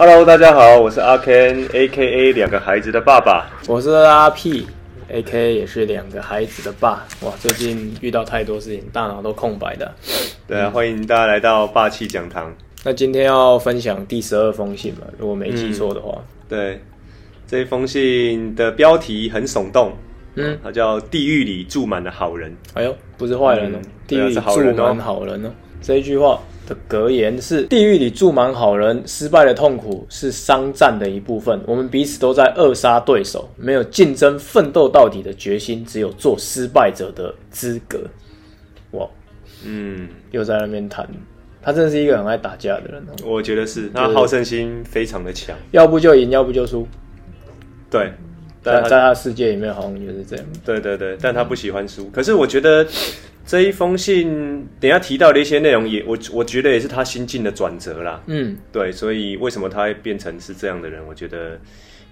Hello，大家好，我是阿 Ken，A.K.A 两个孩子的爸爸。我是阿 P，A.K.A 也是两个孩子的爸。哇，最近遇到太多事情，大脑都空白的。对啊，欢迎大家来到霸气讲堂。那今天要分享第十二封信嘛？如果没记错的话。嗯，对，这封信的标题很耸动。嗯，它叫“地狱里住满了好人”。哎呦，不是坏人哦，嗯、地狱里住满好人哦。这一句话的格言是：“地狱里住满好人，失败的痛苦是商战的一部分。我们彼此都在扼杀对手，没有竞争奋斗到底的决心，只有做失败者的资格。”哇，嗯，又在那边谈，他真的是一个很爱打架的人。我觉得是，他好胜心非常的强，要不就赢，要不就输。对。在在他世界里面，好像就是这样。对对对，但他不喜欢输。可是我觉得这一封信，等一下提到的一些内容也，也我我觉得也是他心境的转折啦。嗯，对，所以为什么他会变成是这样的人？我觉得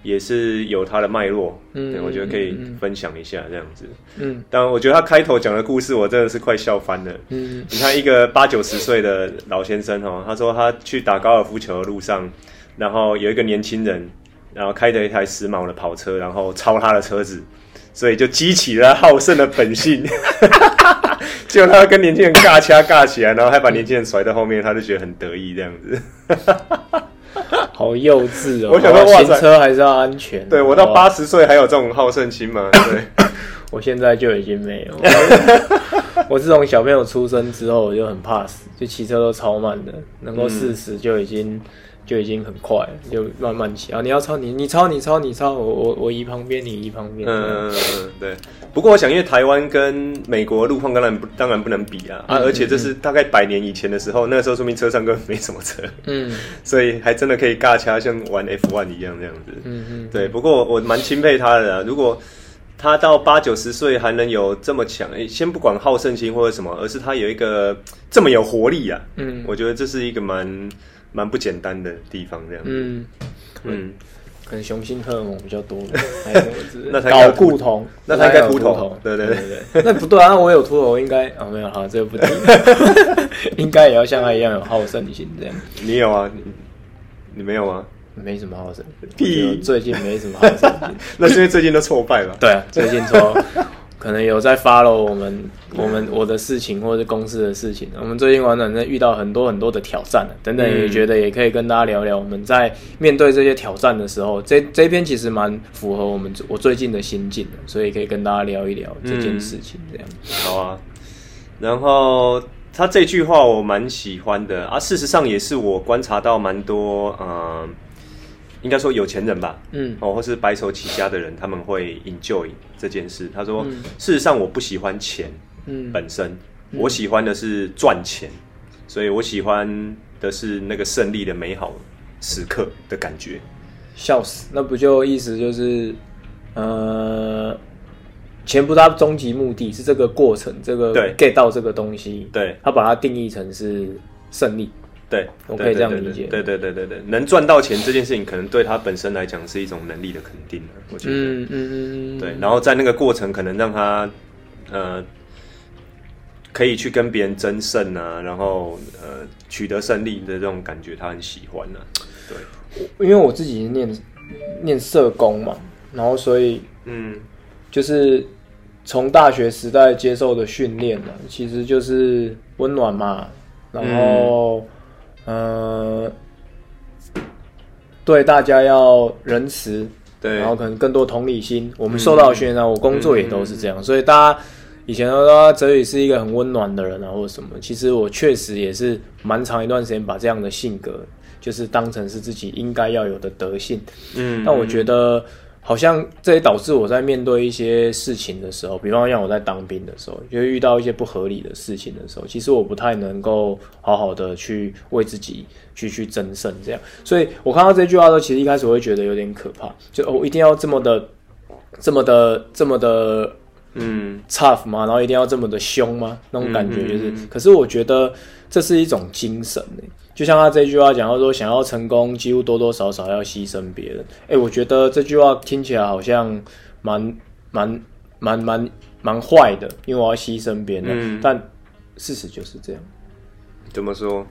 也是有他的脉络。嗯，对，我觉得可以分享一下这样子。嗯，但我觉得他开头讲的故事，我真的是快笑翻了。嗯，你看一个八九十岁的老先生哦，他说他去打高尔夫球的路上，然后有一个年轻人。然后开着一台时髦的跑车，然后超他的车子，所以就激起了好胜的本性。结果他跟年轻人尬掐尬起来，然后还把年轻人甩在后面，他就觉得很得意这样子。好幼稚哦！我想说，哇塞，车还是要安全。对，我到八十岁还有这种好胜心吗？对，我现在就已经没有。我自从小朋友出生之后，我就很怕死，就骑车都超慢的，能够四十就已经。就已经很快了，就慢慢骑啊！你要超你，你超你超你超，我我我移旁边，你移旁边。嗯嗯对。不过我想，因为台湾跟美国路况当然不当然不能比啊啊！而且这是大概百年以前的时候，那个时候说明车上根本没什么车。嗯。所以还真的可以尬掐，像玩 F1 一样这样子。嗯嗯。对，不过我我蛮钦佩他的啊。如果他到八九十岁还能有这么强，诶，先不管好胜心或者什么，而是他有一个这么有活力啊。嗯。我觉得这是一个蛮。蛮不简单的地方，这样。嗯嗯，可能雄性荷尔蒙比较多，还有？那才搞固酮，那他应该秃头。对对对对，那不对啊，我有秃头，应该啊没有哈，这个不对，应该也要像他一样有好胜心这样。你有啊？你没有吗？没什么好胜心，最近没什么好胜心。那是因为最近都挫败了。对啊，最近挫。可能有在 follow 我们我们我的事情或者是公司的事情，我们最近玩转在遇到很多很多的挑战等等，也觉得也可以跟大家聊聊我们在面对这些挑战的时候，这这一篇其实蛮符合我们我最近的心境的，所以可以跟大家聊一聊这件事情这样。好啊，然后他这句话我蛮喜欢的啊，事实上也是我观察到蛮多嗯。应该说有钱人吧，嗯，哦，或是白手起家的人，他们会 enjoy 这件事。他说，嗯、事实上我不喜欢钱，嗯，本身，嗯、我喜欢的是赚钱，所以我喜欢的是那个胜利的美好时刻的感觉。笑死，那不就意思就是，呃，钱不是他终极目的，是这个过程，这个 get 到这个东西，对，他把它定义成是胜利。对，我可以这样理解。对对对对对，能赚到钱这件事情，可能对他本身来讲是一种能力的肯定。我觉得，嗯嗯嗯，对。然后在那个过程，可能让他呃可以去跟别人争胜啊，然后呃取得胜利的这种感觉，他很喜欢呢、啊。对，因为我自己念念社工嘛，然后所以嗯，就是从大学时代接受的训练呢，其实就是温暖嘛，然后。嗯呃，对大家要仁慈，对，然后可能更多同理心。我们受到的训练，我工作也都是这样，所以大家以前都说哲宇是一个很温暖的人啊，或者什么。其实我确实也是蛮长一段时间把这样的性格，就是当成是自己应该要有的德性。嗯，但我觉得。好像这也导致我在面对一些事情的时候，比方像我在当兵的时候，就会遇到一些不合理的事情的时候，其实我不太能够好好的去为自己去去争胜这样。所以我看到这句话的时候，其实一开始我会觉得有点可怕，就我、哦、一定要这么的、这么的、这么的，嗯，tough 吗？然后一定要这么的凶吗？那种感觉就是，嗯嗯嗯，可是我觉得这是一种精神就像他这句话讲到说，想要成功，几乎多多少少要牺牲别人。哎、欸，我觉得这句话听起来好像蛮蛮蛮蛮蛮坏的，因为我要牺牲别人。嗯、但事实就是这样。怎么说？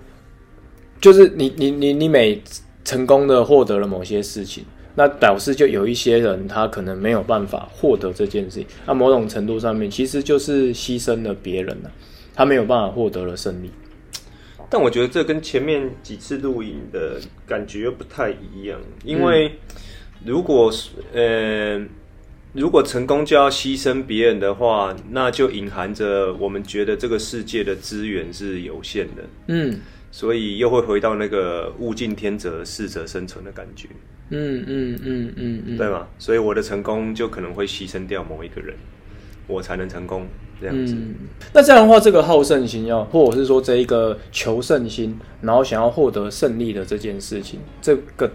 就是你你你你每成功的获得了某些事情，那表示就有一些人他可能没有办法获得这件事情，那某种程度上面其实就是牺牲了别人了，他没有办法获得了胜利。但我觉得这跟前面几次录影的感觉又不太一样，因为如果呃，如果成功就要牺牲别人的话，那就隐含着我们觉得这个世界的资源是有限的，嗯，所以又会回到那个物竞天择、适者生存的感觉，嗯嗯嗯嗯嗯，对吗？所以我的成功就可能会牺牲掉某一个人，我才能成功。这样子，嗯，那这样的话，这个好胜心要，或者是说这一个求胜心，然后想要获得胜利的这件事情，这个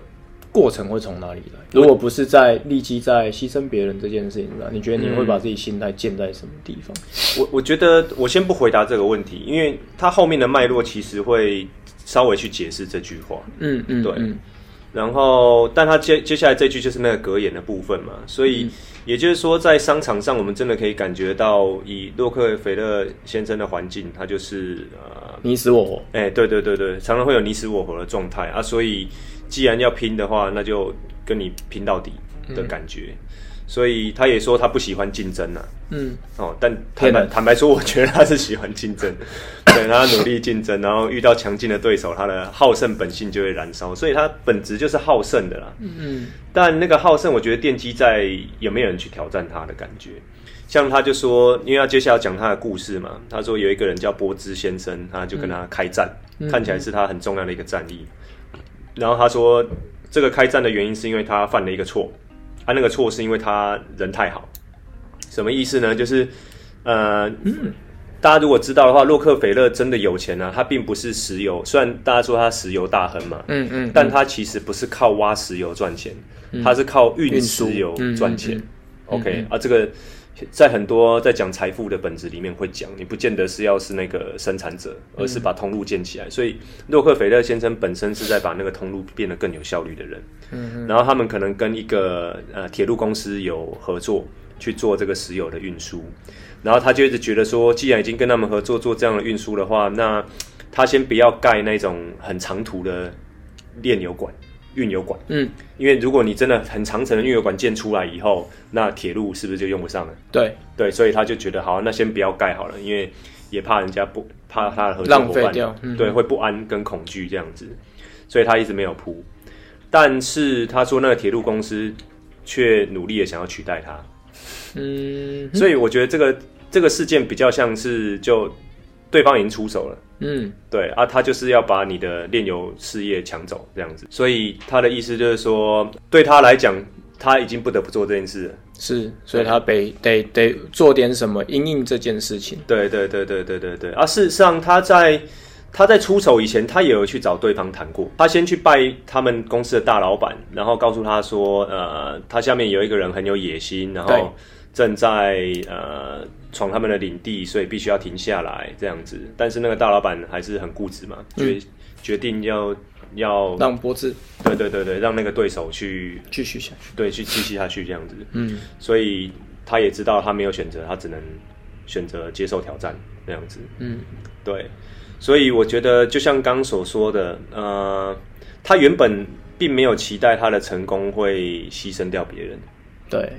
过程会从哪里来？如果不是在立即在牺牲别人这件事情上，你觉得你会把自己心态建在什么地方？我我觉得我先不回答这个问题，因为它后面的脉络其实会稍微去解释这句话。嗯嗯，对。然后，但他接接下来这句就是那个格言的部分嘛，所以。嗯也就是说，在商场上，我们真的可以感觉到，以洛克菲勒先生的环境，他就是呃你死我活，哎、欸，对对对对，常常会有你死我活的状态啊。所以，既然要拼的话，那就跟你拼到底的感觉。嗯所以他也说他不喜欢竞争呐、啊，嗯，哦，但坦白坦白说，我觉得他是喜欢竞争，对，他努力竞争，然后遇到强劲的对手，他的好胜本性就会燃烧，所以他本质就是好胜的啦，嗯，但那个好胜，我觉得奠基在有没有人去挑战他的感觉，像他就说，因为他接下来讲他的故事嘛，他说有一个人叫波兹先生，他就跟他开战，嗯、看起来是他很重要的一个战役，然后他说这个开战的原因是因为他犯了一个错。那个错是因为他人太好，什么意思呢？就是，呃，嗯、大家如果知道的话，洛克菲勒真的有钱呢、啊。他并不是石油，虽然大家说他石油大亨嘛，嗯嗯，嗯但他其实不是靠挖石油赚钱，嗯、他是靠运石油赚钱。OK，啊，这个。在很多在讲财富的本质里面会讲，你不见得是要是那个生产者，而是把通路建起来。所以洛克菲勒先生本身是在把那个通路变得更有效率的人。嗯，然后他们可能跟一个呃铁路公司有合作去做这个石油的运输，然后他就一直觉得说，既然已经跟他们合作做这样的运输的话，那他先不要盖那种很长途的炼油管。运油管，嗯，因为如果你真的很长程的运油管建出来以后，那铁路是不是就用不上了？对。对，所以他就觉得好，那先不要盖好了，因为也怕人家不怕他的合作伙伴，掉嗯、对，会不安跟恐惧这样子，所以他一直没有铺。但是他说那个铁路公司却努力的想要取代他，嗯，所以我觉得这个这个事件比较像是就对方已经出手了。嗯，对啊，他就是要把你的炼油事业抢走这样子，所以他的意思就是说，对他来讲，他已经不得不做这件事了。是，所以他得得得做点什么因应这件事情。对对对对对对对啊！事实上，他在他在出手以前，他也有去找对方谈过。他先去拜他们公司的大老板，然后告诉他说，呃，他下面有一个人很有野心，然后正在呃。闯他们的领地，所以必须要停下来这样子。但是那个大老板还是很固执嘛，决、嗯、决定要要让波子，对对对对，让那个对手去继续下去，对，去继续下去这样子。嗯，所以他也知道他没有选择，他只能选择接受挑战这样子。嗯，对。所以我觉得，就像刚所说的，呃，他原本并没有期待他的成功会牺牲掉别人。对。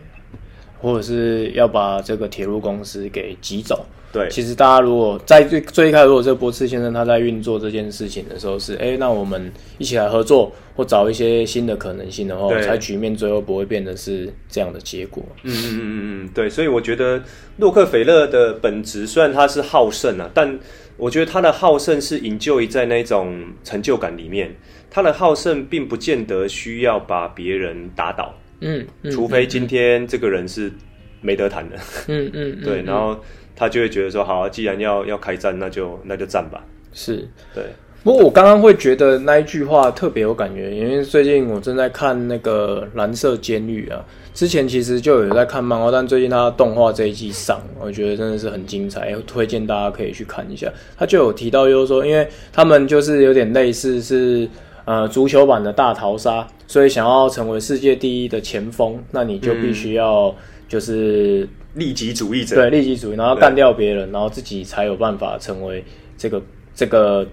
或者是要把这个铁路公司给挤走。对，其实大家如果在最最一开始，如果这个波茨先生他在运作这件事情的时候是，哎，那我们一起来合作，或找一些新的可能性的话，对才局面最后不会变得是这样的结果。嗯嗯嗯嗯嗯，对，所以我觉得洛克菲勒的本质虽然他是好胜啊，但我觉得他的好胜是 enjoy 在那种成就感里面，他的好胜并不见得需要把别人打倒。嗯，嗯，除非今天这个人是没得谈的，嗯嗯，嗯对，然后他就会觉得说，好，既然要要开战，那就那就战吧。是，对。不过我刚刚会觉得那一句话特别有感觉，因为最近我正在看那个《蓝色监狱》啊，之前其实就有在看漫画，但最近他动画这一季上，我觉得真的是很精彩，推荐大家可以去看一下。他就有提到，就是说，因为他们就是有点类似是。呃，足球版的大逃杀，所以想要成为世界第一的前锋，那你就必须要就是利己主义者，对，利己主义，然后干掉别人，然后自己才有办法成为这个这个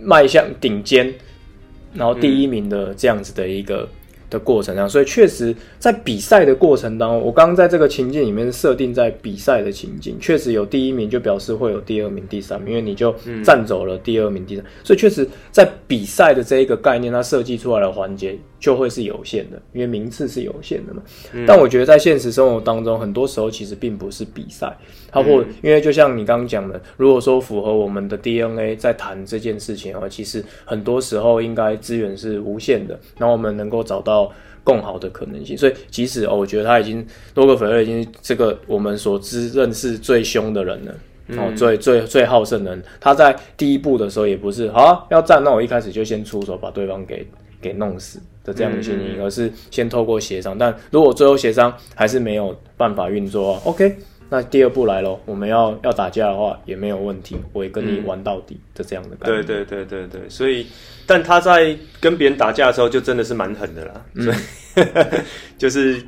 迈向顶尖然后第一名的这样子的一个。的过程上，所以确实在比赛的过程当中，我刚刚在这个情境里面设定在比赛的情境，确实有第一名就表示会有第二名、第三名，因为你就占走了第二名、第三，所以确实在比赛的这一个概念，它设计出来的环节就会是有限的，因为名次是有限的嘛。但我觉得在现实生活当中，很多时候其实并不是比赛，它或因为就像你刚刚讲的，如果说符合我们的 DNA 在谈这件事情的话，其实很多时候应该资源是无限的，然后我们能够找到。更好的可能性，所以即使哦，我觉得他已经洛克菲勒已经这个我们所知认识最凶的人了，哦，嗯、最最最好胜的人，他在第一步的时候也不是好啊，要战，那我一开始就先出手把对方给给弄死的这样的心情，而是先透过协商，但如果最后协商还是没有办法运作，OK。那第二步来喽，我们要要打架的话也没有问题，我也跟你玩到底的这样的感觉。对对对对对，所以，但他在跟别人打架的时候，就真的是蛮狠的啦，所以、嗯、就是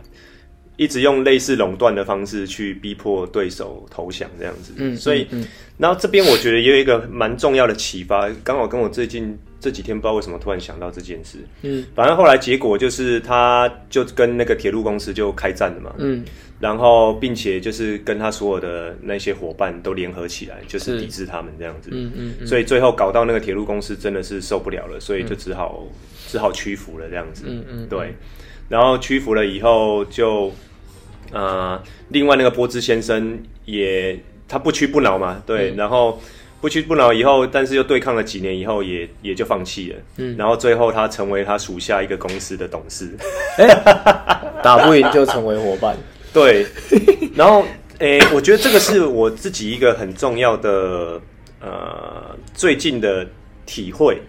一直用类似垄断的方式去逼迫对手投降这样子。嗯，所以，嗯嗯、然后这边我觉得也有一个蛮重要的启发，刚好跟我最近这几天不知道为什么突然想到这件事。嗯，反正后来结果就是，他就跟那个铁路公司就开战了嘛。嗯。然后，并且就是跟他所有的那些伙伴都联合起来，就是抵制他们这样子。嗯嗯。嗯，所以最后搞到那个铁路公司真的是受不了了，所以就只好、嗯、只好屈服了这样子。嗯嗯。嗯对。然后屈服了以后就，就呃，另外那个波兹先生也他不屈不挠嘛，对。嗯、然后不屈不挠以后，但是又对抗了几年以后也，也也就放弃了。嗯。然后最后他成为他属下一个公司的董事。欸、打不赢就成为伙伴。对，然后诶，我觉得这个是我自己一个很重要的呃最近的体会，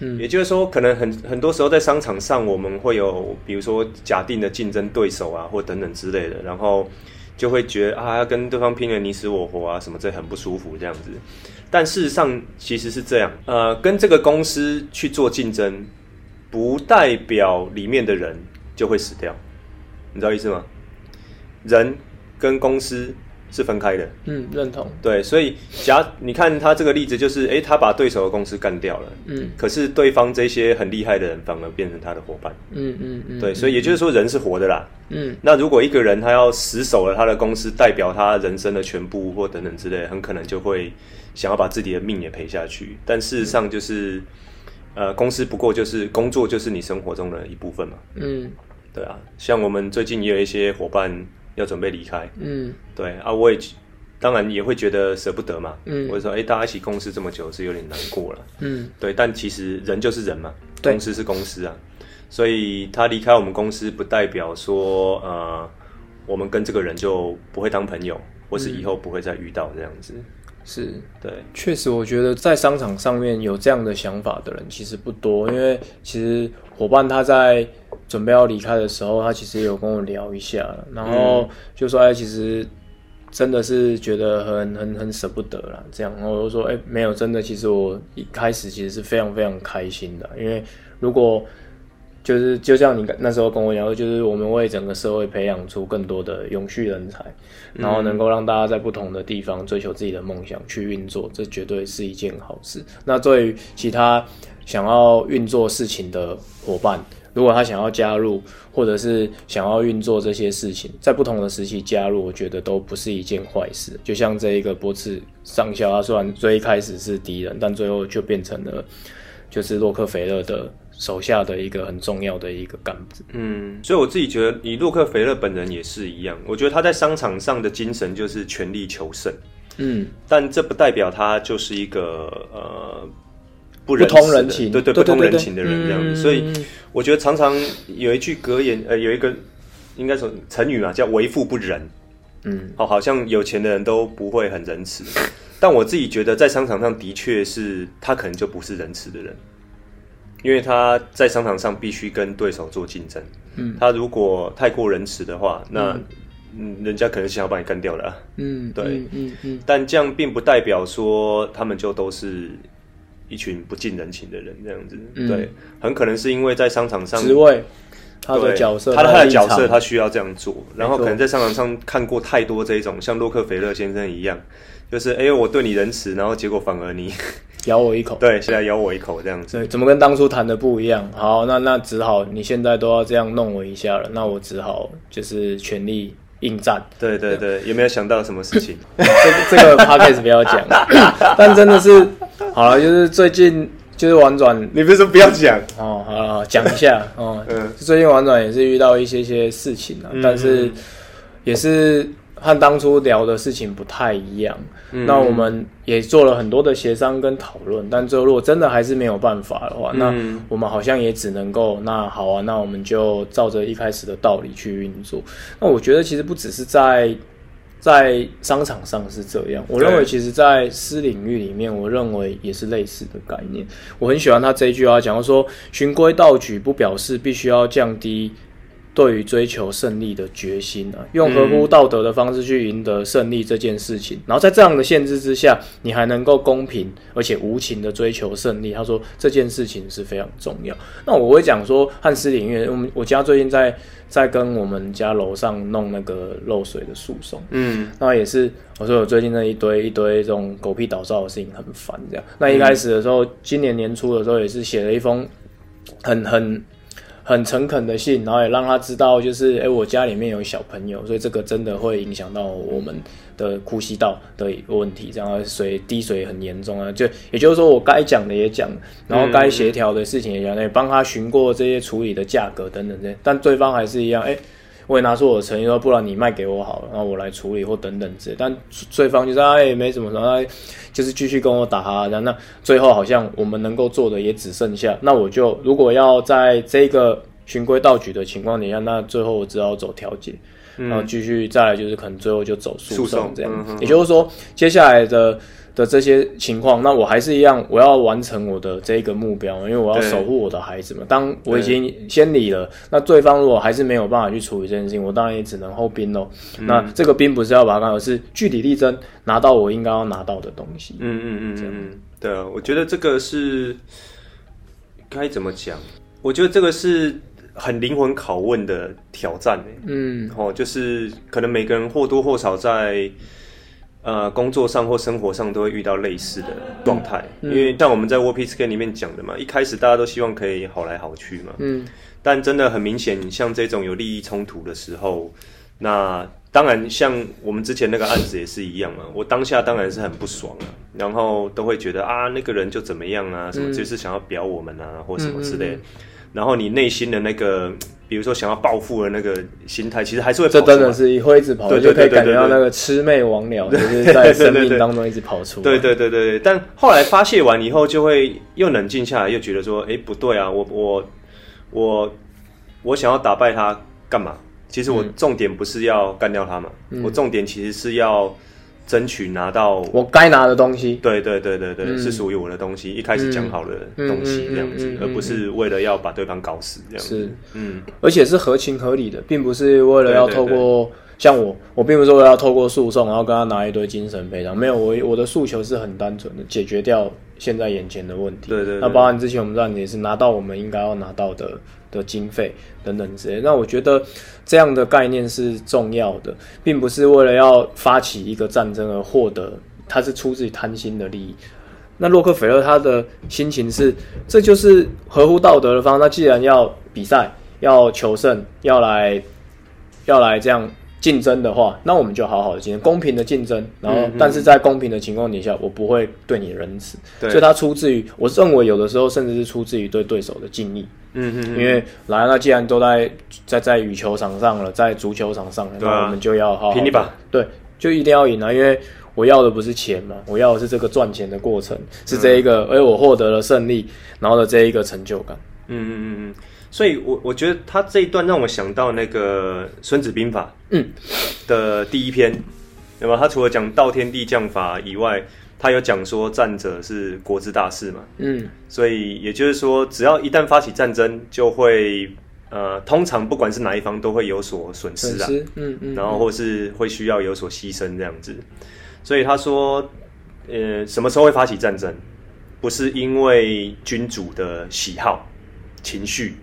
嗯，也就是说，可能很很多时候在商场上，我们会有比如说假定的竞争对手啊，或等等之类的，然后就会觉得啊，要跟对方拼了你死我活啊，什么这很不舒服这样子。但事实上其实是这样，呃，跟这个公司去做竞争，不代表里面的人就会死掉，你知道意思吗？人跟公司是分开的，嗯，认同。对，所以假你看他这个例子，就是，诶，他把对手的公司干掉了，嗯，可是对方这些很厉害的人反而变成他的伙伴，嗯嗯嗯，对，所以也就是说人是活的啦，嗯，那如果一个人他要死守了他的公司，代表他人生的全部或等等之类，很可能就会想要把自己的命也赔下去。但事实上就是，嗯、呃，公司不过就是工作，就是你生活中的一部分嘛，嗯，对啊，像我们最近也有一些伙伴。要准备离开，嗯，对啊，我也当然也会觉得舍不得嘛，嗯，我就说，哎，大家一起共事这么久是有点难过了，嗯，对，但其实人就是人嘛，公司是公司啊，所以他离开我们公司不代表说，呃，我们跟这个人就不会当朋友，或是以后不会再遇到这样子，是对，确实，我觉得在商场上面有这样的想法的人其实不多，因为其实伙伴他在。准备要离开的时候，他其实有跟我聊一下，然后就说：“哎，其实真的是觉得很很很舍不得啦。”这样，然后我就说：“哎，没有，真的，其实我一开始其实是非常非常开心的，因为如果就是就像你那时候跟我讲，就是我们为整个社会培养出更多的永续人才，然后能够让大家在不同的地方追求自己的梦想去运作，这绝对是一件好事。那对于其他想要运作事情的伙伴。”如果他想要加入，或者是想要运作这些事情，在不同的时期加入，我觉得都不是一件坏事。就像这一个波茨上校，他虽然最一开始是敌人，但最后就变成了就是洛克菲勒的手下的一个很重要的一个干部。嗯，所以我自己觉得，以洛克菲勒本人也是一样。我觉得他在商场上的精神就是全力求胜。嗯，但这不代表他就是一个呃。不，不通人情，对对，不通人情的人这样子，嗯、所以我觉得常常有一句格言，呃，有一个应该说成语嘛，叫为富不仁。嗯，好，好像有钱的人都不会很仁慈，但我自己觉得在商场上的确是他可能就不是仁慈的人，因为他在商场上必须跟对手做竞争。嗯，他如果太过仁慈的话，那嗯，人家可能想要把你干掉了。嗯，对，嗯嗯，嗯，但这样并不代表说他们就都是。一群不近人情的人，这样子，嗯、对，很可能是因为在商场上职位，他的角色，他的他的角色，他需要这样做，然后可能在商场上看过太多这种，像洛克菲勒先生一样，就是哎、欸，我对你仁慈，然后结果反而你咬我一口。对，现在咬我一口这样子。对，怎么跟当初谈的不一样？好，那那只好你现在都要这样弄我一下了，那我只好就是全力应战。对对对，有没有想到什么事情？这这个 podcast 不要讲，但真的是好了，就是最近就是玩转，你不是说不要讲哦？好了，讲一下哦。嗯，最近玩转也是遇到一些些事情啊，嗯、但是也是。和当初聊的事情不太一样，嗯、那我们也做了很多的协商跟讨论，但最后如果真的还是没有办法的话，嗯、那我们好像也只能够，那好啊，那我们就照着一开始的道理去运作。那我觉得其实不只是在在商场上是这样，我认为其实在私领域里面，我认为也是类似的概念。我很喜欢他这一句话讲说，循规蹈矩不表示必须要降低。对于追求胜利的决心啊，用合乎道德的方式去赢得胜利这件事情，嗯、然后在这样的限制之下，你还能够公平而且无情的追求胜利。他说这件事情是非常重要。那我会讲说，汉斯领域，我们我家最近在在跟我们家楼上弄那个漏水的诉讼，嗯，那也是我说我最近那一堆一堆这种狗屁倒灶的事情很烦，这样。那一开始的时候，嗯、今年年初的时候也是写了一封很很。很诚恳的信，然后也让他知道，就是哎、欸，我家里面有小朋友，所以这个真的会影响到我们的呼吸道的一个问题，这样水滴水很严重啊。就也就是说，我该讲的也讲，然后该协调的事情也讲，也帮他询过这些处理的价格等等这些，但对方还是一样，哎、欸，我也拿出我的诚意说，不然你卖给我好了，然后我来处理或等等之类。但对方就是哎，没什么什么，就是继续跟我打哈哈。那最后好像我们能够做的也只剩下，那我就如果要在这个循规蹈矩的情况底下，那最后我只好走调解，嗯、然后继续再来就是可能最后就走诉讼这样。也就是说，接下来的的这些情况，那我还是一样，我要完成我的这个目标，因为我要守护我的孩子嘛。对当我已经先离了，那对方如果还是没有办法去处理这件事情，我当然也只能后兵喽。嗯、那这个兵不是要把它干，而是据理力争，拿到我应该要拿到的东西。嗯嗯嗯嗯嗯，对啊，我觉得这个是该怎么讲？我觉得这个是很灵魂拷问的挑战。嗯，哦，就是可能每个人或多或少在。呃，工作上或生活上都会遇到类似的状态，嗯、因为像我们在 Peace Game 里面讲的嘛，一开始大家都希望可以好来好去嘛，嗯，但真的很明显，像这种有利益冲突的时候，那当然像我们之前那个案子也是一样嘛，我当下当然是很不爽啊，然后都会觉得啊，那个人就怎么样啊，什么就是想要表我们啊，或什么之类的，嗯嗯嗯。然后你内心的那个。比如说想要报复的那个心态，其实还是会跑出来。这真的是会一直跑，对就可以感觉到那个魑魅魍魉，就是在生命当中一直跑出来。对对对对对，但后来发泄完以后，就会又冷静下来，又觉得说，哎，不对啊，我我我我想要打败他干嘛？其实我重点不是要干掉他嘛，嗯、我重点其实是要。争取拿到我该拿的东西，对对对对对，嗯、是属于我的东西。一开始讲好的东西这样子，而不是为了要把对方搞死这样子。是，嗯，而且是合情合理的，并不是为了要透过像我，我并不是为了要透过诉讼，然后跟他拿一堆精神赔偿。没有，我我的诉求是很单纯的，解决掉现在眼前的问题。对对，对，那包含之前我们让你也是拿到我们应该要拿到的。的经费等等之类，那我觉得这样的概念是重要的，并不是为了要发起一个战争而获得，它是出自于贪心的利益。那洛克菲勒他的心情是，这就是合乎道德的方。那既然要比赛，要求胜，要来要来这样。竞争的话，那我们就好好的竞争，公平的竞争。然后，但是在公平的情况底下，我不会对你仁慈。对所以，它出自于，我认为有的时候甚至是出自于对对手的敬意。嗯嗯。因为来，那既然都在在在羽球场上了，在足球场上了，那我们就要好好拼一把。对，就一定要赢啊！因为我要的不是钱嘛，我要的是这个赚钱的过程，是这一个，而我获得了胜利，然后的这一个成就感。嗯嗯嗯嗯。所以我，我我觉得他这一段让我想到那个《孙子兵法》嗯的第一篇，嗯、对吧？他除了讲道天地将法以外，他有讲说战者是国之大事嘛。嗯，所以也就是说，只要一旦发起战争，就会呃，通常不管是哪一方都会有所损失啊。嗯嗯，嗯然后或是会需要有所牺牲这样子。所以他说，呃，什么时候会发起战争？不是因为君主的喜好、情绪。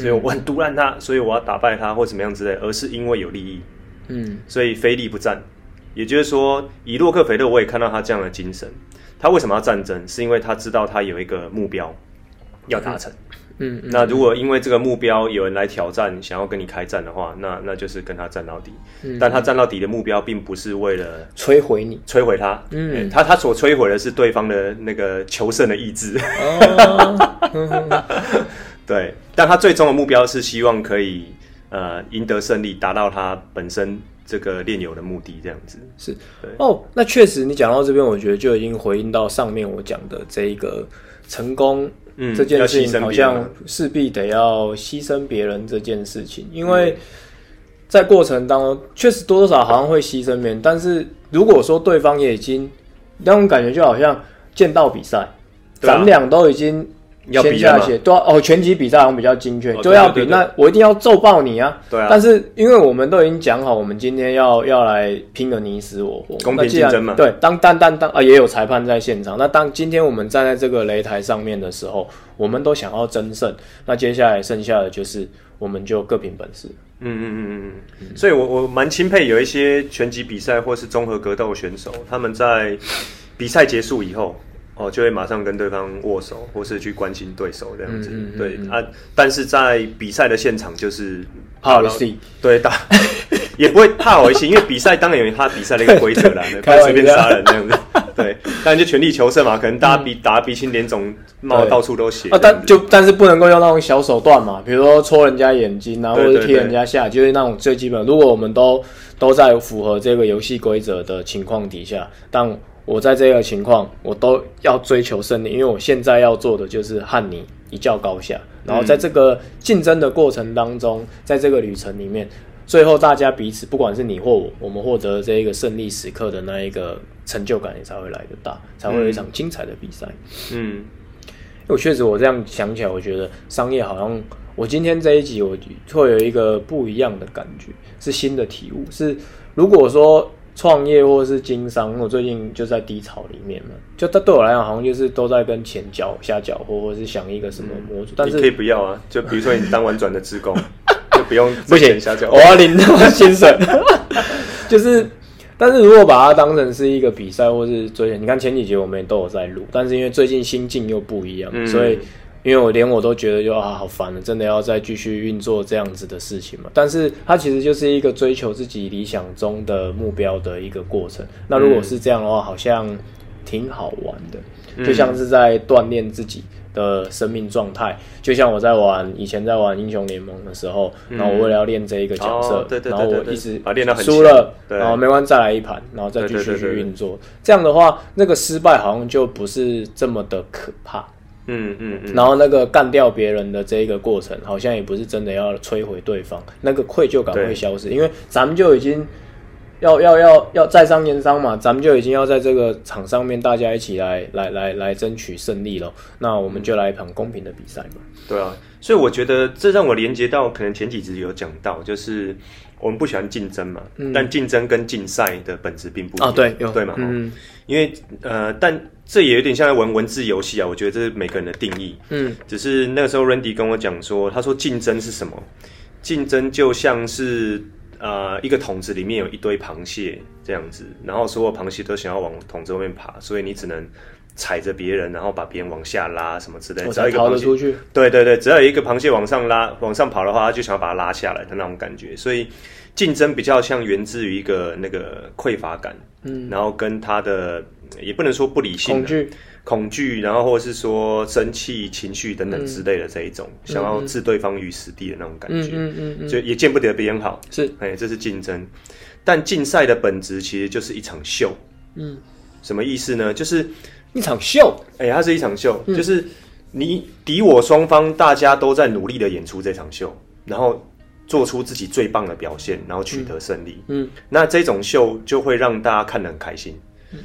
所以我很毒烂他，所以我要打败他或怎么样之类，而是因为有利益，嗯，所以非利不战，也就是说，以洛克菲勒，我也看到他这样的精神。他为什么要战争？是因为他知道他有一个目标要达成。嗯，嗯，那如果因为这个目标有人来挑战，想要跟你开战的话，那那就是跟他战到底。嗯，但他战到底的目标，并不是为了摧毁你，摧毁他。嗯，欸、他他所摧毁的是对方的那个求胜的意志。哦、对，但他最终的目标是希望可以呃赢得胜利，达到他本身这个练友的目的，这样子是。对哦，那确实你讲到这边，我觉得就已经回应到上面我讲的这一个成功。嗯，这件事情好像势必得要牺牲别人这件事情，因为在过程当中确实多多少少好像会牺牲别人，但是如果说对方也已经那种感觉，就好像剑道比赛，咱俩都已经。要比下去，对哦，拳击比赛好像比较精确，就要比。那我一定要揍爆你啊！对啊。但是因为我们都已经讲好，我们今天要要来拼个你死我活，公平竞争嘛。对，当当当当啊，也有裁判在现场。那当今天我们站在这个擂台上面的时候，我们都想要争胜。那接下来剩下的就是，我们就各凭本事。嗯嗯嗯嗯嗯。所以我我蛮钦佩有一些拳击比赛或是综合格斗选手，他们在比赛结束以后。哦，就会马上跟对方握手，或是去关心对手这样子。嗯嗯嗯、对啊，但是在比赛的现场就是怕了心，对打 也不会怕我一些，因为比赛当然有他比赛的一个规则啦，不要随便杀人这样子。对，当然就全力求胜嘛，可能大家比、嗯、打鼻青脸肿，冒到处都血啊。但就但是不能够用那种小手段嘛，比如说戳人家眼睛啊，或者踢人家下，就是那种最基本。如果我们都都在符合这个游戏规则的情况底下，但我在这个情况，我都要追求胜利，因为我现在要做的就是和你一较高下。然后在这个竞争的过程当中，在这个旅程里面，最后大家彼此，不管是你或我，我们获得这一个胜利时刻的那一个成就感也才会来得大，才会有一场精彩的比赛。嗯，我确实我这样想起来，我觉得商业好像，我今天这一集我会有一个不一样的感觉，是新的体悟。是如果说。创业或是经商，我最近就在低潮里面嘛，就他对我来讲，好像就是都在跟钱搅瞎搅和，或者是想一个什么模组。但是你可以不要啊，就比如说你当完转的职工，就不用不行瞎搅。我要领那么薪水，就是，但是如果把它当成是一个比赛，或是追，你看前几集我们也都有在录，但是因为最近心境又不一样，嗯、所以。因为我连我都觉得就啊好烦了，真的要再继续运作这样子的事情嘛？但是它其实就是一个追求自己理想中的目标的一个过程。那如果是这样的话，好像挺好玩的，就像是在锻炼自己的生命状态。就像我在玩以前在玩英雄联盟的时候，然后我为了要练这一个角色，然后我一直输了，然后没关系再来一盘，然后再继续去运作。这样的话，那个失败好像就不是这么的可怕。嗯嗯嗯，然后那个干掉别人的这一个过程，好像也不是真的要摧毁对方，那个愧疚感会消失，因为咱们就已经要要要要在商言商嘛，咱们就已经要在这个场上面大家一起来来来来争取胜利了，那我们就来一场公平的比赛嘛。对啊，所以我觉得这让我连接到可能前几集有讲到，就是我们不喜欢竞争嘛，嗯、但竞争跟竞赛的本质并不一样，哦、对对嘛，嗯，因为呃，但。这也有点像在玩文字游戏啊，我觉得这是每个人的定义。嗯，只是那个时候 Randy 跟我讲说，他说竞争是什么？竞争就像是呃一个桶子里面有一堆螃蟹这样子，然后所有螃蟹都想要往桶子外面爬，所以你只能踩着别人，然后把别人往下拉什么之类的。只要一个螃蟹，出去。对对对，只要有一个螃蟹往上拉、往上跑的话，他就想要把它拉下来的那种感觉。所以竞争比较像源自于一个那个匮乏感，嗯，然后跟他的。也不能说不理性，恐惧，恐惧，然后或者是说生气、情绪等等之类的这一种，嗯、想要置对方于死地的那种感觉，嗯嗯嗯，就也见不得别人好，是，哎，这是竞争。但竞赛的本质其实就是一场秀，嗯，什么意思呢？就是一场秀，哎，它是一场秀，嗯、就是你敌我双方大家都在努力的演出这场秀，然后做出自己最棒的表现，然后取得胜利，嗯，嗯，那这种秀就会让大家看得很开心。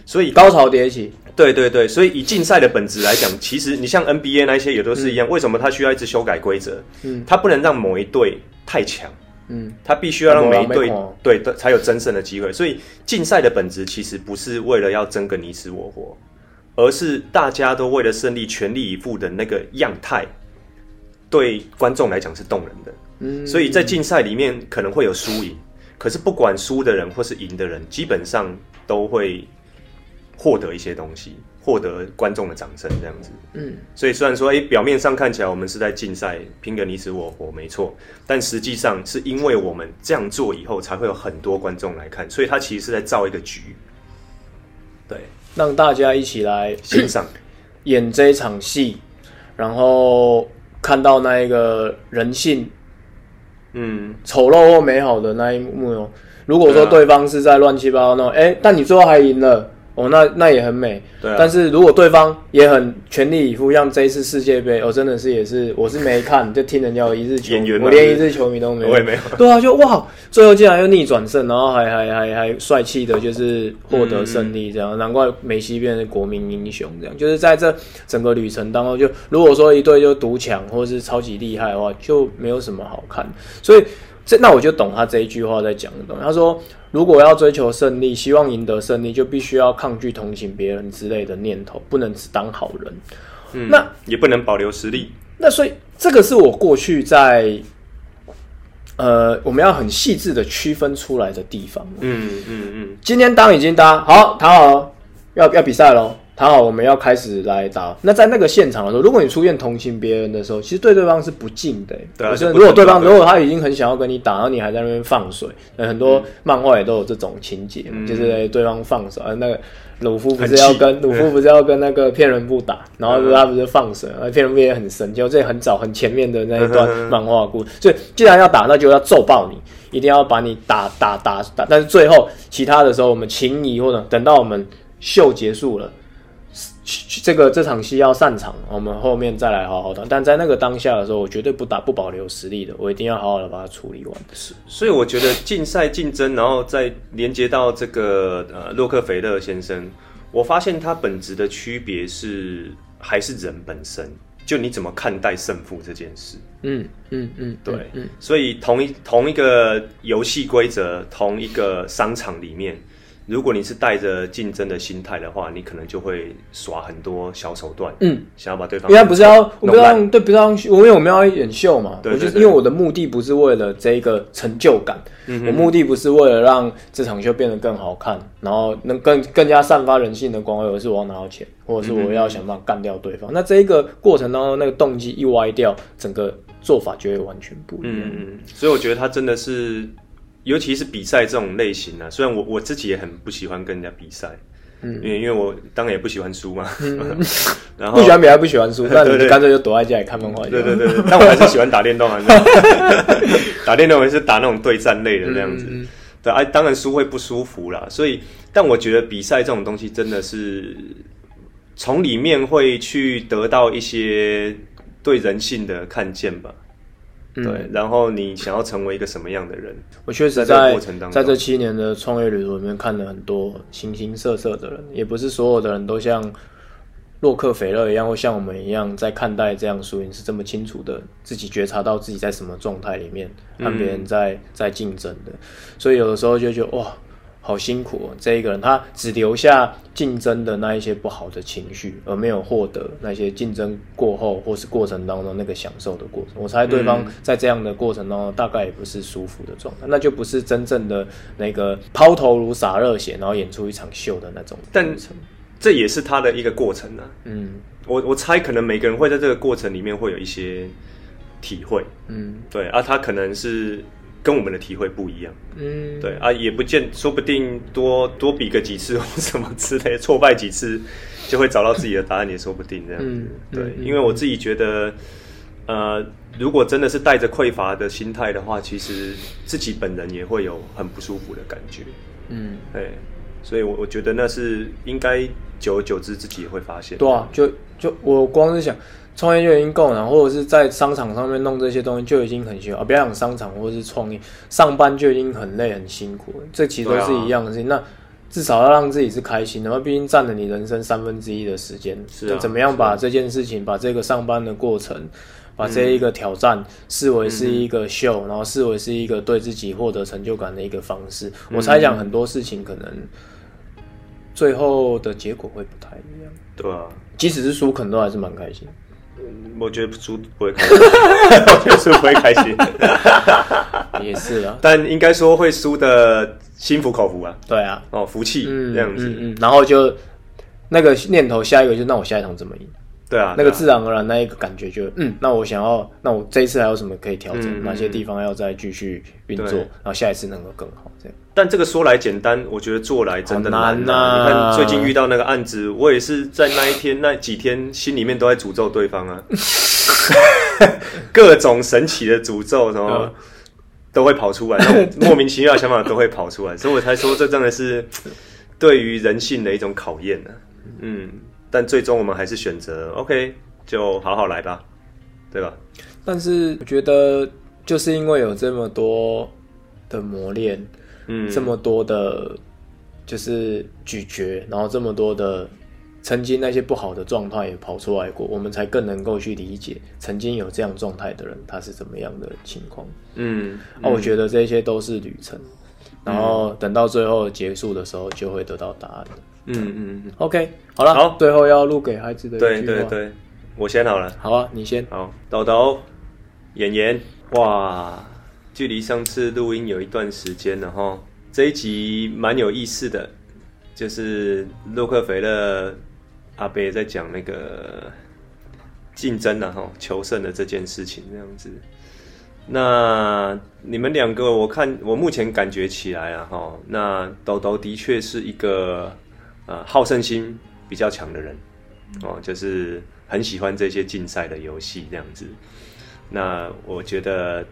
所以高潮迭起，对对对，所以以竞赛的本质来讲，其实你像 NBA 那些也都是一样。嗯、为什么他需要一直修改规则？嗯，他不能让某一队太强，嗯，他必须要让每一队对的才有争胜的机会。所以竞赛的本质其实不是为了要争个你死我活，而是大家都为了胜利全力以赴的那个样态，对观众来讲是动人的。嗯，所以在竞赛里面可能会有输赢。可是不管输的人或是赢的人，基本上都会获得一些东西，获得观众的掌声，这样子。嗯，所以虽然说，哎，表面上看起来我们是在竞赛，拼个你死我活，没错，但实际上是因为我们这样做以后，才会有很多观众来看，所以他其实是在造一个局，对，让大家一起来欣赏 演这一场戏，然后看到那一个人性。嗯，丑陋或美好的那一幕哦。如果说对方是在乱七八糟那，哎、欸，但你最后还赢了。哦，那那也很美，对啊。但是如果对方也很全力以赴，像这一次世界杯，我、哦、真的是也是，我是没看，就听人家一日球迷，我连一日球迷都没有，我也没有。对啊，就哇，最后竟然又逆转胜，然后还还还还帅气的，就是获得胜利，这样、嗯、难怪梅西变成国民英雄，这样就是在这整个旅程当中，就如果说一队就独强或者是超级厉害的话，就没有什么好看。所以这那我就懂他这一句话在讲的东西，他说。如果要追求胜利，希望赢得胜利，就必须要抗拒同情别人之类的念头，不能只当好人。嗯，那也不能保留实力。那所以这个是我过去在呃，我们要很细致的区分出来的地方。嗯嗯嗯。今天当已经当好，谈好了，要要比赛喽。谈好，我们要开始来打。那在那个现场的时候，如果你出现同情别人的时候，其实对对方是不敬的。对啊，如果对方如果他已经很想要跟你打，然后你还在那边放水，很多漫画也都有这种情节，嗯、就是对方放水。那个鲁夫不是要跟鲁夫不是要跟那个骗人部打，然后他不是放水，骗人部也很神，就这很早很前面的那一段漫画故事。所以既然要打，那就要揍爆你，一定要把你打打打打。但是最后其他的时候，我们情谊或者等到我们秀结束了。这个这场戏要散场，我们后面再来好好谈。但在那个当下的时候，我绝对不打不保留实力的，我一定要好好的把它处理完。是，所以我觉得竞赛竞争，然后再连接到这个呃洛克菲勒先生，我发现他本质的区别是还是人本身，就你怎么看待胜负这件事。嗯嗯嗯，对，嗯，所以同一同一个游戏规则，同一个商场里面。如果你是带着竞争的心态的话，你可能就会耍很多小手段，嗯，想要把对方。因为不是要，我不要，对，不是要，因为我们要演秀嘛，对，就是因为我的目的不是为了这一个成就感，嗯，我目的不是为了让这场秀变得更好看，然后能更更加散发人性的光辉，而是我要拿到钱，或者是我要想办法干掉对方。那这一个过程当中，那个动机一歪掉，整个做法就会完全不一样。嗯，所以我觉得他真的是。尤其是比赛这种类型啊，虽然我我自己也很不喜欢跟人家比赛，嗯，因为因为我当然也不喜欢输嘛，嗯、然后不喜欢比赛不喜欢输，那你干脆就躲在家里看漫画。对对对，但我还是喜欢打电动啊，打电动也是打那种对战类的那样子，嗯、对啊，当然输会不舒服啦，所以但我觉得比赛这种东西真的是从里面会去得到一些对人性的看见吧。对，然后你想要成为一个什么样的人？我确实在在这过程当中，在这七年的创业旅途里面看了很多形形色色的人，也不是所有的人都像洛克菲勒一样，或像我们一样在看待这样输赢是这么清楚的，自己觉察到自己在什么状态里面，和别人在、嗯、在竞争的，所以有的时候就觉得哇。好辛苦哦，这一个人他只留下竞争的那一些不好的情绪，而没有获得那些竞争过后或是过程当中那个享受的过程。我猜对方在这样的过程当中大概也不是舒服的状态，那就不是真正的那个抛头颅洒热血，然后演出一场秀的那种。但这也是他的一个过程呢、啊。嗯，我我猜可能每个人会在这个过程里面会有一些体会。嗯，对啊，他可能是。跟我们的体会不一样，嗯，对啊，也不见，说不定多多比个几次或什么之类，挫败几次就会找到自己的答案，也说不定这样子。嗯、对，因为我自己觉得，呃，如果真的是带着匮乏的心态的话，其实自己本人也会有很不舒服的感觉。嗯，对，所以我我觉得那是应该久而久之自己也会发现。对啊，就就我光是想。创业就已经够了，或者是在商场上面弄这些东西就已经很辛苦啊！不要讲商场或者是创业，上班就已经很累很辛苦了。这其实都是一样的事情。啊、那至少要让自己是开心的，毕竟占了你人生三分之一的时间。是啊，怎么样把这件事情，把这个上班的过程，把这一个挑战视为是一个秀，嗯、然后视为是一个对自己获得成就感的一个方式。嗯、我猜想很多事情可能最后的结果会不太一样。对啊，即使是输，可能都还是蛮开心。我觉得输不会开心，我觉得输不会开心，也是啊。但应该说会输的心服口服啊。对啊，哦，服气嗯这样子，嗯嗯，然后就那个念头，下一个就那我下一场怎么赢？对啊，那个自然而然那一个感觉就嗯，那我想要，那我这一次还有什么可以调整？哪些地方要再继续运作？然后下一次能够更好。但这个说来简单，我觉得做来真的难啊！你看最近遇到那个案子，我也是在那一天那几天心里面都在诅咒对方啊，各种神奇的诅咒什么都会跑出来，莫名其妙的想法都会跑出来，所以我才说这真的是对于人性的一种考验呢。嗯。但最终我们还是选择 OK，就好好来吧，对吧？但是我觉得，就是因为有这么多的磨练，嗯，这么多的，就是咀嚼，然后这么多的曾经那些不好的状态也跑出来过，我们才更能够去理解曾经有这样状态的人他是怎么样的情况。嗯，那、嗯啊、我觉得这些都是旅程，然后等到最后结束的时候，就会得到答案。嗯嗯嗯，OK，好了，好，最后要录给孩子的一句话。对对对，我先好了。好啊，你先。好，豆豆，妍妍，哇，距离上次录音有一段时间了哈。这一集蛮有意思的，就是洛克菲勒阿伯在讲那个竞争的哈，求胜的这件事情这样子。那你们两个，我看我目前感觉起来啊哈，那豆豆的确是一个。呃，好胜心比较强的人，哦，就是很喜欢这些竞赛的游戏这样子。那我觉得，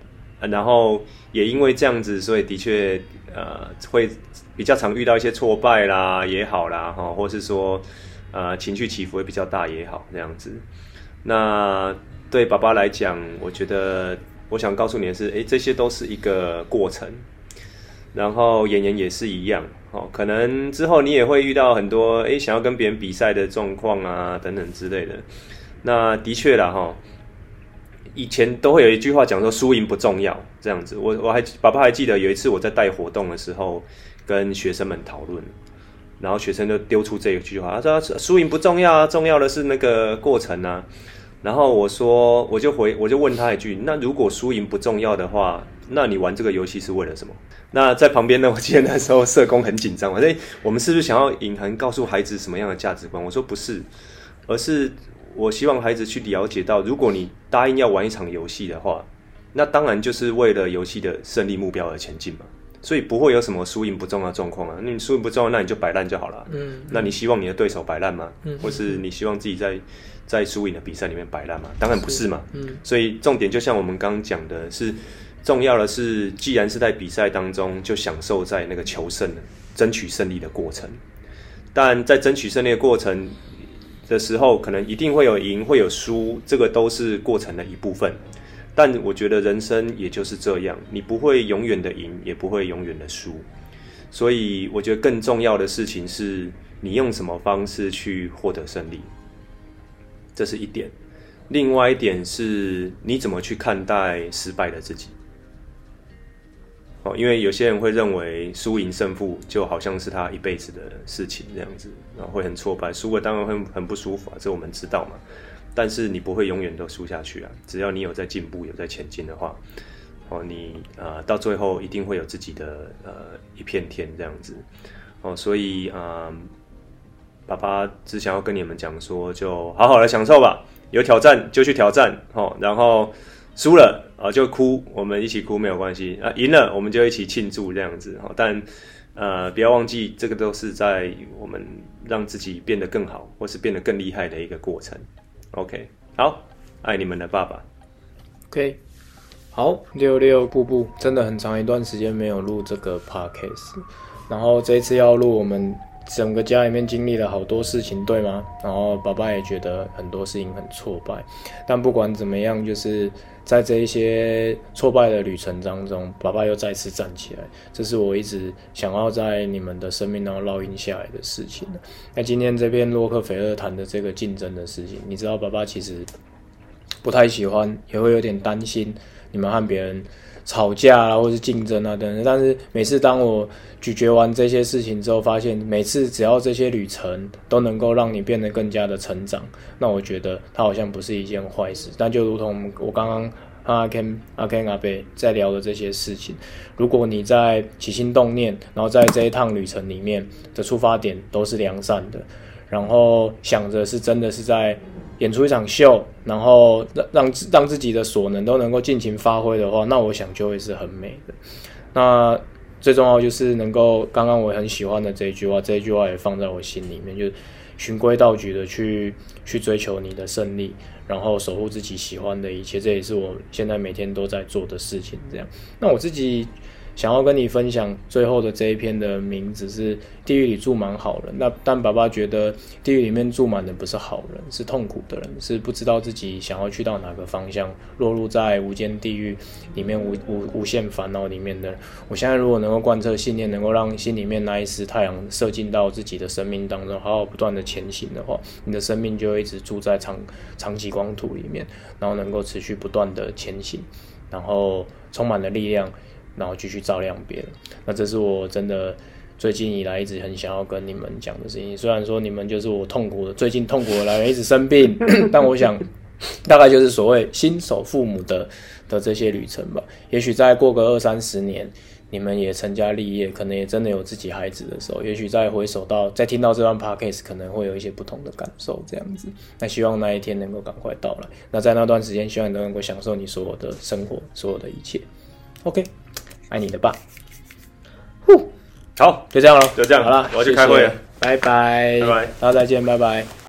然后也因为这样子，所以的确，呃，会比较常遇到一些挫败啦，也好啦，哈，或是说，呃，情绪起伏会比较大也好，这样子。那对爸爸来讲，我觉得，我想告诉你的是，诶，这些都是一个过程。然后妍妍也是一样。哦，可能之后你也会遇到很多诶，想要跟别人比赛的状况啊，等等之类的。那的确啦，哈，以前都会有一句话讲说，输赢不重要这样子。我我还爸爸还记得有一次我在带活动的时候，跟学生们讨论，然后学生就丢出这一句话，他说输赢不重要啊，重要的是那个过程啊。然后我说，我就回我就问他一句，那如果输赢不重要的话，那你玩这个游戏是为了什么？那在旁边呢？我记得那时候社工很紧张嘛，所以我们是不是想要隐含告诉孩子什么样的价值观？我说不是，而是我希望孩子去了解到，如果你答应要玩一场游戏的话，那当然就是为了游戏的胜利目标而前进嘛。所以不会有什么输赢不重要的状况啊。那你输赢不重要，那你就摆烂就好了。嗯。那你希望你的对手摆烂吗？嗯。或是你希望自己在在输赢的比赛里面摆烂吗？当然不是嘛。嗯。所以重点就像我们刚刚讲的是。重要的是，既然是在比赛当中，就享受在那个求胜、争取胜利的过程。但在争取胜利的过程的时候，可能一定会有赢，会有输，这个都是过程的一部分。但我觉得人生也就是这样，你不会永远的赢，也不会永远的输。所以，我觉得更重要的事情是你用什么方式去获得胜利，这是一点。另外一点是你怎么去看待失败的自己。哦，因为有些人会认为输赢胜负就好像是他一辈子的事情这样子，然后会很挫败，输了当然会很不舒服啊，这我们知道嘛。但是你不会永远都输下去啊，只要你有在进步，有在前进的话，哦，你呃到最后一定会有自己的呃一片天这样子。哦，所以啊、爸爸只想要跟你们讲说，就好好的享受吧，有挑战就去挑战，哦，然后。输了啊就哭，我们一起哭没有关系啊。赢了我们就一起庆祝这样子。但呃不要忘记，这个都是在我们让自己变得更好，或是变得更厉害的一个过程。OK，好，爱你们的爸爸。OK，好，六六步步真的很长一段时间没有录这个 Podcast，然后这一次要录我们。整个家里面经历了好多事情，对吗？然后爸爸也觉得很多事情很挫败，但不管怎么样，就是在这一些挫败的旅程当中，爸爸又再次站起来。这是我一直想要在你们的生命当中烙印下来的事情。那今天这边洛克菲勒谈的这个竞争的事情，你知道，爸爸其实不太喜欢，也会有点担心你们和别人吵架啊，或是竞争啊等等。但是每次当我咀嚼完这些事情之后，发现每次只要这些旅程都能够让你变得更加的成长，那我觉得它好像不是一件坏事。但就如同我刚刚和阿 Ken、阿 Ken、阿贝在聊的这些事情，如果你在起心动念，然后在这一趟旅程里面的出发点都是良善的，然后想着是真的是在演出一场秀，然后让让让自己的所能都能够尽情发挥的话，那我想就会是很美的。那。最重要就是能够，刚刚我很喜欢的这一句话，这一句话也放在我心里面，就是循规蹈矩的去去追求你的胜利，然后守护自己喜欢的一切，这也是我现在每天都在做的事情。这样，那我自己。想要跟你分享最后的这一篇的名字是《地狱里住满好人》。那但爸爸觉得地狱里面住满的不是好人，是痛苦的人，是不知道自己想要去到哪个方向，落入在无间地狱里面无无无限烦恼里面的人。我现在如果能够贯彻信念，能够让心里面那一丝太阳射进到自己的生命当中，好好不断的前行的话，你的生命就会一直住在长长极光图里面，然后能够持续不断的前行，然后充满了力量。然后继续照亮别人，那这是我真的最近以来一直很想要跟你们讲的事情。虽然说你们就是我痛苦的，最近痛苦的来源一直生病，但我想大概就是所谓新手父母的的这些旅程吧。也许再过个二三十年，你们也成家立业，可能也真的有自己孩子的时候，也许再回首到再听到这段 podcast，可能会有一些不同的感受。这样子，那希望那一天能够赶快到来。那在那段时间，希望你都能够享受你所有的生活，所有的一切。OK。爱你的爸，呼，好，就这样了，就这样，好了，我要去开会了，拜拜，拜拜，大家再见，拜拜。